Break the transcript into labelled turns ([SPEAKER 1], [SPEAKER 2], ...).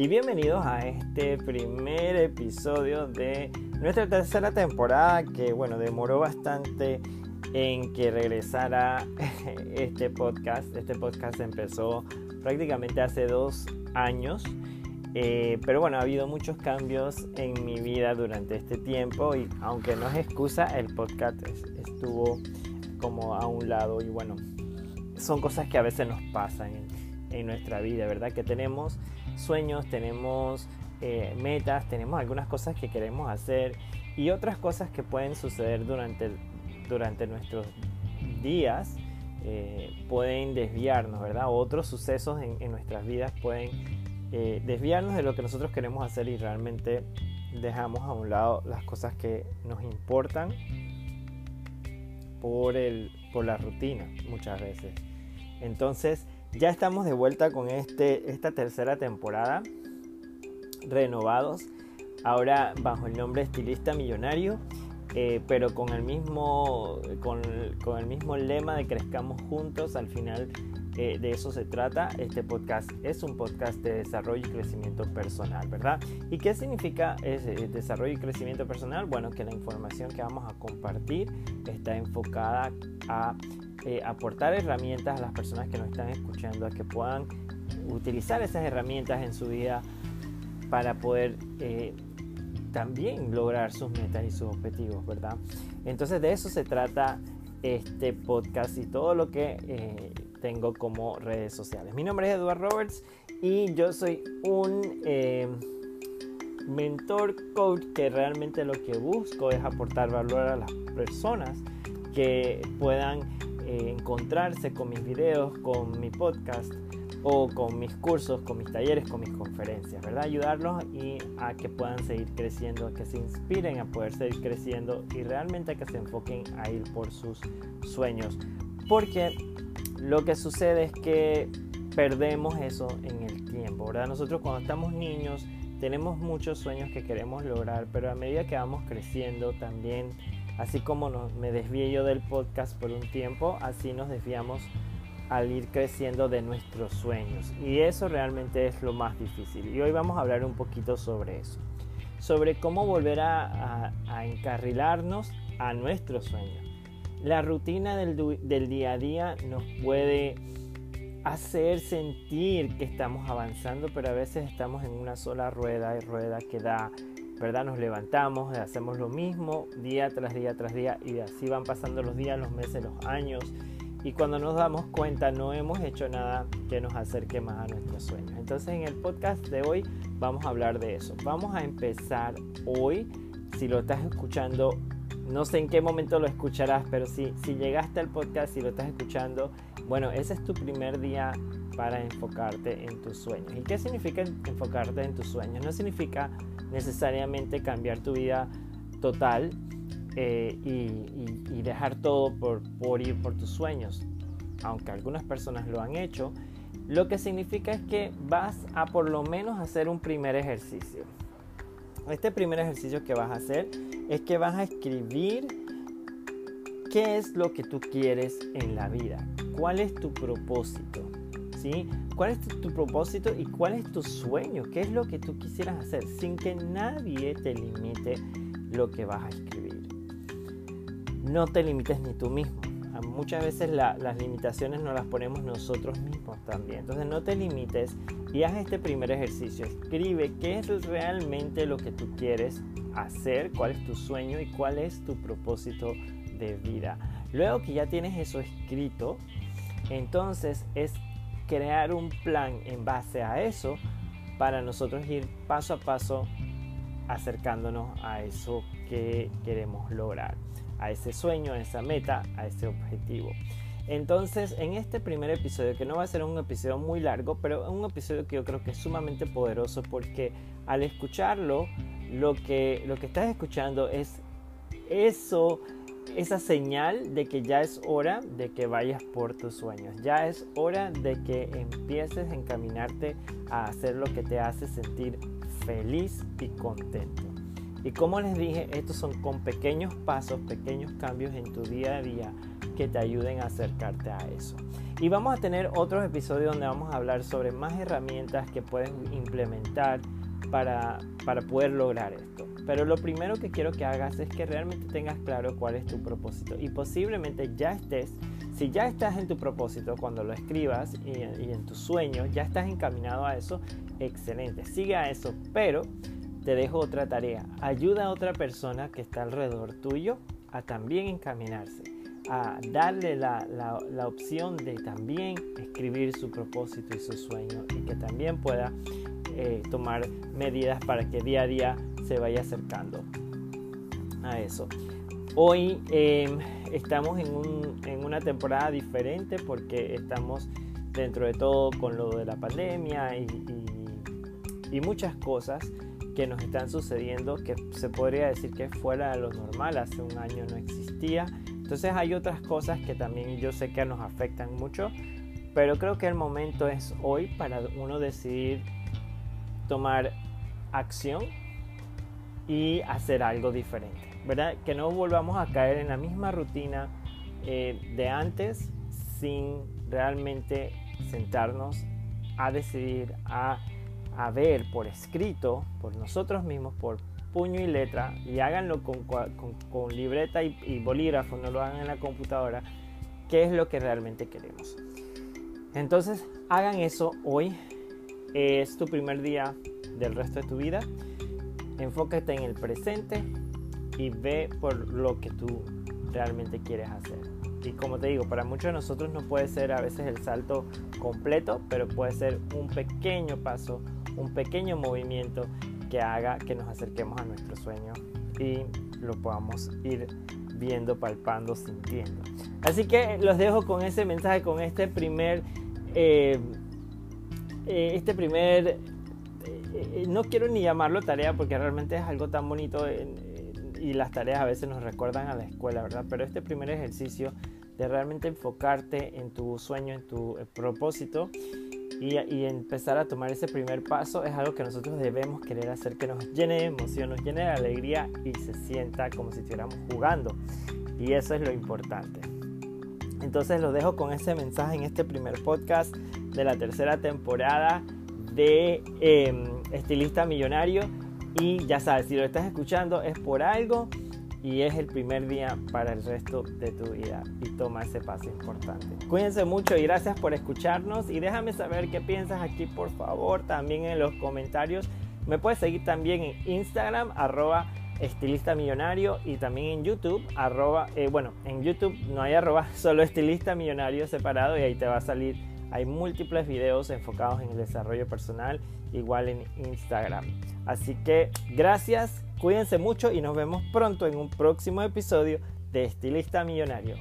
[SPEAKER 1] y bienvenidos a este primer episodio de nuestra tercera temporada que bueno, demoró bastante en que regresara este podcast. Este podcast empezó prácticamente hace dos años. Eh, pero bueno, ha habido muchos cambios en mi vida durante este tiempo y aunque no es excusa, el podcast estuvo como a un lado y bueno, son cosas que a veces nos pasan en, nuestra vida, ¿verdad? Que tenemos sueños, tenemos eh, metas, tenemos algunas cosas que queremos hacer y otras cosas que pueden suceder durante, durante nuestros días eh, pueden desviarnos, ¿verdad? Otros sucesos en, nuestras vidas pueden eh, desviarnos de lo que nosotros queremos hacer y realmente dejamos a un lado las cosas que nos importan por, el, por la rutina muchas veces. Entonces, ya estamos de vuelta con este, esta tercera temporada, renovados, ahora bajo el nombre Estilista Millonario, eh, pero con el, mismo, con, con, el mismo lema de Crezcamos Juntos, al final eh, de eso se trata. Este podcast es un podcast de desarrollo y crecimiento personal, ¿verdad? ¿Y qué significa ese desarrollo y crecimiento personal? Bueno, que la información que vamos a compartir está enfocada a eh, aportar herramientas a las personas que nos están escuchando, a que puedan utilizar esas herramientas en su vida para poder eh, también lograr sus metas y sus objetivos, ¿verdad? Entonces de eso se trata este podcast y todo lo que eh, tengo como redes sociales. Mi nombre es Eduardo Roberts y yo soy un mentor coach que realmente lo que busco es aportar valor a las personas que puedan eh, encontrarse con mis videos, con mi podcast o con mis cursos, con mis talleres, con mis conferencias, ¿verdad? Ayudarlos y a que puedan seguir creciendo, a que se inspiren a poder seguir creciendo y realmente a que se enfoquen a ir por sus sueños. Porque lo que sucede es que perdemos eso en el tiempo, ¿verdad? Nosotros cuando estamos niños tenemos muchos sueños que queremos lograr, pero a medida que vamos creciendo también Así como me desvié yo del podcast por un tiempo, así nos desviamos al ir creciendo de nuestros sueños. Y eso realmente es lo más difícil. Y hoy vamos a hablar un poquito sobre eso. Sobre cómo volver a, encarrilarnos a nuestros sueños. La rutina del, del día a día nos puede hacer sentir que estamos avanzando, pero a veces estamos en una sola rueda y rueda que da ¿verdad? Nos levantamos, hacemos lo mismo día tras día tras día y así van pasando los días, los meses, los años y cuando nos damos cuenta no hemos hecho nada que nos acerque más a nuestros sueños. Entonces en el podcast de hoy vamos a hablar de eso. Vamos a empezar hoy, si lo estás escuchando, no sé en qué momento lo escucharás, pero si, si llegaste al podcast, si lo estás escuchando, bueno, ese es tu primer día para enfocarte en tus sueños. ¿Y qué significa enfocarte en tus sueños? No significa necesariamente cambiar tu vida total eh, y, dejar todo por, por ir por tus sueños, aunque algunas personas lo han hecho, lo que significa es que vas a por lo menos hacer un primer ejercicio. Este primer ejercicio que vas a hacer es que vas a escribir qué es lo que tú quieres en la vida, cuál es tu propósito. ¿Cuál es tu, propósito y cuál es tu sueño? ¿Qué es lo que tú quisieras hacer sin que nadie te limite lo que vas a escribir? No te limites ni tú mismo. Muchas veces las limitaciones nos las ponemos nosotros mismos también. Entonces no te limites y haz este primer ejercicio. Escribe qué es realmente lo que tú quieres hacer, cuál es tu sueño y cuál es tu propósito de vida. Luego que ya tienes eso escrito, entonces es crear un plan en base a eso para nosotros ir paso a paso acercándonos a eso que queremos lograr, a ese sueño, a esa meta, a ese objetivo. Entonces, en este primer episodio, que no va a ser un episodio muy largo, pero un episodio que yo creo que es sumamente poderoso porque al escucharlo, lo que, lo que estás escuchando es eso esa señal de que ya es hora de que vayas por tus sueños. Ya es hora de que empieces a encaminarte a hacer lo que te hace sentir feliz y contento. Y como les dije, estos son con pequeños pasos, pequeños cambios en tu día a día que te ayuden a acercarte a eso. Y vamos a tener otros episodios donde vamos a hablar sobre más herramientas que puedes implementar para, para poder lograr esto. Pero lo primero que quiero que hagas es que realmente tengas claro cuál es tu propósito. Y posiblemente ya estés, si ya estás en tu propósito cuando lo escribas y, en tus sueños, ya estás encaminado a eso, excelente, sigue a eso, pero te dejo otra tarea, ayuda a otra persona que está alrededor tuyo a también encaminarse, a darle la, la, opción de también escribir su propósito y su sueño y que también pueda eh, tomar medidas para que día a día se vaya acercando a eso. Hoy em, estamos en, un, en, una temporada diferente porque estamos dentro de todo con lo de la pandemia y, y, y muchas cosas que nos están sucediendo que se podría decir que fuera de lo normal, hace un año no existía. Entonces hay otras cosas que también yo sé que nos afectan mucho, pero creo que el momento es hoy para uno decidir tomar acción y hacer algo diferente, ¿verdad? Que no volvamos a caer en la misma rutina eh, de antes sin realmente sentarnos a decidir, a a ver por escrito, por nosotros mismos, por puño y letra, y háganlo con, con, libreta y, bolígrafo, no lo hagan en la computadora, qué es lo que realmente queremos. Entonces, hagan eso hoy. Es tu primer día del resto de tu vida. Enfócate en el presente y ve por lo que tú realmente quieres hacer. Y como te digo, para muchos de nosotros no puede ser a veces el salto completo, pero puede ser un pequeño paso un pequeño movimiento que haga que nos acerquemos a nuestro sueño y lo podamos ir viendo, palpando, sintiendo. Así que los dejo con ese mensaje, con este primer, eh, eh, este primer, eh, no quiero ni llamarlo tarea porque realmente es algo tan bonito y las tareas a veces nos recuerdan a la escuela, ¿verdad? Pero este primer ejercicio de realmente enfocarte en tu sueño, en tu propósito y, empezar a tomar ese primer paso es algo que nosotros debemos querer hacer que nos llene de emoción, nos llene de alegría y se sienta como si estuviéramos jugando. Y eso es lo importante. Entonces los dejo con ese mensaje en este primer podcast de la tercera temporada de em, Estilista Millonario. Y ya sabes, si lo estás escuchando es por algo y es el primer día para el resto de tu vida y toma ese paso importante. Cuídense mucho y gracias por escucharnos y déjame saber qué piensas aquí por favor también en los comentarios. Me puedes seguir también en Instagram arroba estilista millonario y también en YouTube arroba, eh, bueno, en YouTube no hay arroba, solo estilista millonario separado y ahí te va a salir. Hay múltiples videos enfocados en el desarrollo personal, igual en Instagram. Así que gracias, Cuídense mucho y nos vemos pronto en un próximo episodio de Estilista Millonario.